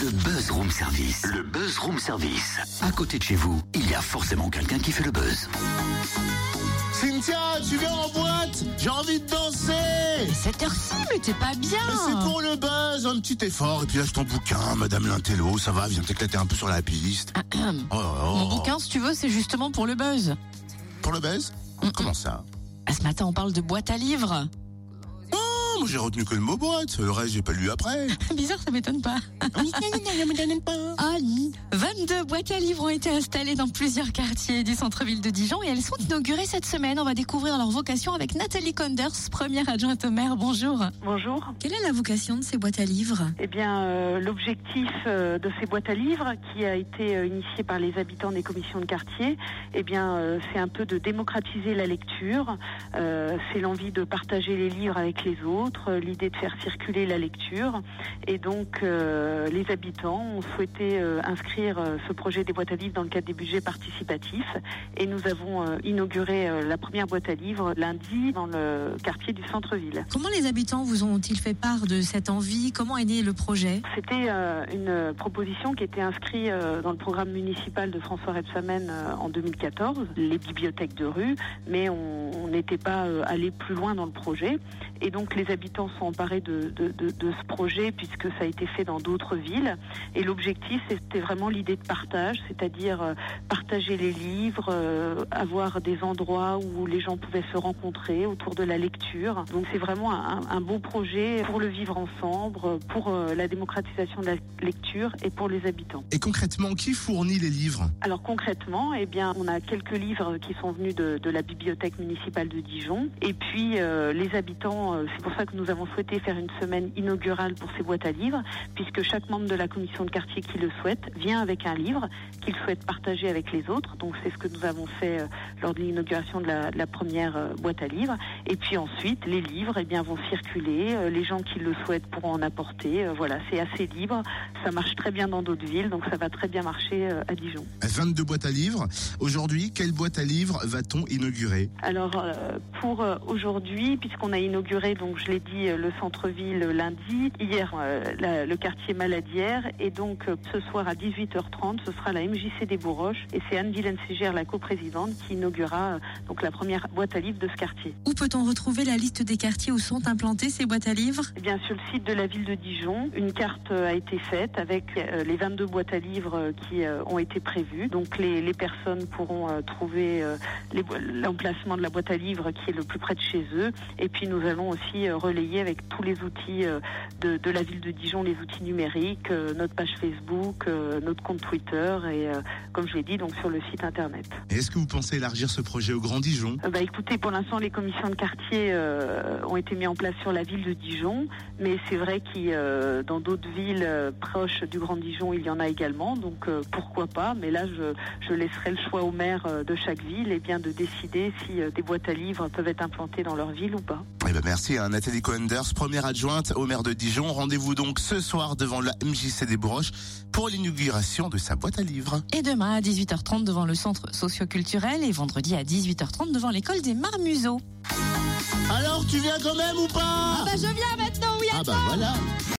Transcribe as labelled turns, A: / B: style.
A: Le Buzz Room Service. Le Buzz Room Service. À côté de chez vous, il y a forcément quelqu'un qui fait le buzz.
B: Cynthia, tu viens en boîte J'ai envie de danser
C: Cette heure-ci, mais t'es pas bien
B: Mais c'est pour le buzz, un petit effort, et puis lâche ton bouquin, Madame Lintello, ça va, viens t'éclater un peu sur la piste. Oh, oh,
C: Mon
B: oh.
C: bouquin, si tu veux, c'est justement pour le buzz.
B: Pour le buzz?
C: Mm-mm.
B: Comment ça?
C: Ah, Ce matin, on parle de boîte à livres.
B: Moi j'ai retenu que le mot boîte, le reste j'ai pas lu après.
C: Bizarre, ça m'étonne pas. Ah, oui. 22 boîtes à livres ont été installées dans plusieurs quartiers du centre-ville de Dijon et elles sont inaugurées cette semaine. On va découvrir leur vocation avec Nathalie Conders, première adjointe au maire. Bonjour.
D: Bonjour.
C: Quelle est la vocation de ces boîtes à livres?
D: Eh bien, euh, l'objectif euh, de ces boîtes à livres, qui a été euh, initié par les habitants des commissions de quartier, eh bien, c'est un peu de démocratiser la lecture. C'est l'envie de partager les livres avec les autres, l'idée de faire circuler la lecture. Et donc, les habitants ont souhaité euh, inscrire euh, ce projet des boîtes à livres dans le cadre des budgets participatifs. Et nous avons euh, inauguré la première boîte à livres lundi dans le quartier du centre-ville.
C: Comment les habitants vous ont-ils fait part de cette envie? Comment est né le projet?
D: C'était une proposition qui était inscrite dans le programme municipal de François Rebsamen euh, en 2014, les bibliothèques de rue, mais on n'était pas allé plus loin dans le projet. Et donc les habitants sont emparés de, de, de- de ce projet puisque ça a été fait dans d'autres villes. Et l'objectif, c'était vraiment l'idée de partage, c'est-à-dire euh, partager les livres, euh, avoir des endroits où les gens pouvaient se rencontrer autour de la lecture. Donc c'est vraiment un, un beau projet pour le vivre ensemble, pour euh, la démocratisation de la lecture et pour les habitants.
B: Et concrètement, qui fournit les livres?
D: Alors concrètement, eh bien, on a quelques livres qui sont venus de, de la bibliothèque municipale de Dijon. Et puis les habitants, c'est pour ça que nous avons souhaité faire une semaine inaugurale pour ces boîtes à livres, puisque chaque membre de la commission de quartier qui le souhaite vient avec un livre qu'il souhaite partager avec les autres. Donc c'est ce que nous avons fait euh, lors de l'inauguration de la, de la première euh, boîte à livres. Et puis ensuite, les livres eh bien, vont circuler. Euh, les gens qui le souhaitent pourront en apporter. Voilà, c'est assez libre. Ça marche très bien dans d'autres villes, donc ça va très bien marcher à Dijon.
B: 22 boîtes à livres. Aujourd'hui, quelle boîte à livres va-t-on inaugurer?
D: Alors pour aujourd'hui, puisqu'on a inauguré, donc je l'ai dit, le centre-ville lundi, hier la- le quartier Maladière, et donc ce soir à 18h30, ce sera la MJC des Bourroches, et c'est Anne-Vilaine Ségère, la coprésidente, qui inaugurera euh, donc la première boîte à livres de ce quartier.
C: Où peut-on retrouver la liste des quartiers où sont implantées ces boîtes à livres?
D: Eh bien, sur le site de la ville de Dijon, une carte euh, a été faite avec euh, les 22 boîtes à livres qui ont été prévues. Donc, les, les personnes pourront trouver l'emplacement de la boîte à livres qui est le plus près de chez eux. Et puis, nous allons aussi relayer avec tous les outils de, de la ville de Dijon, les outils numériques, notre page Facebook, euh, notre compte Twitter et, euh, comme je l'ai dit, donc sur le site internet.
B: Et Est-ce que vous pensez élargir ce projet au Grand Dijon?
D: Euh, bah, écoutez, pour l'instant, les commissions de quartier ont été mises en place sur la ville de Dijon, mais c'est vrai que dans d'autres villes proches du Grand Dijon, il y en a également, donc pourquoi pas? Mais là, je, je laisserai le choix au maire de chaque ville et bien de décider si des boîtes à livres peuvent être implantées dans leur ville ou pas.
B: Eh ben merci à Nathalie Coenders, première adjointe au maire de Dijon. Rendez-vous donc ce soir devant la MJC des Bourroches pour l'inauguration de sa boîte à livres.
C: Et demain à 18h30 devant le centre socioculturel et vendredi à 18h30 devant l'école des Marmuseaux.
B: Alors, tu viens quand même ou pas?
C: Bah je viens maintenant, oui
B: Ah bah voilà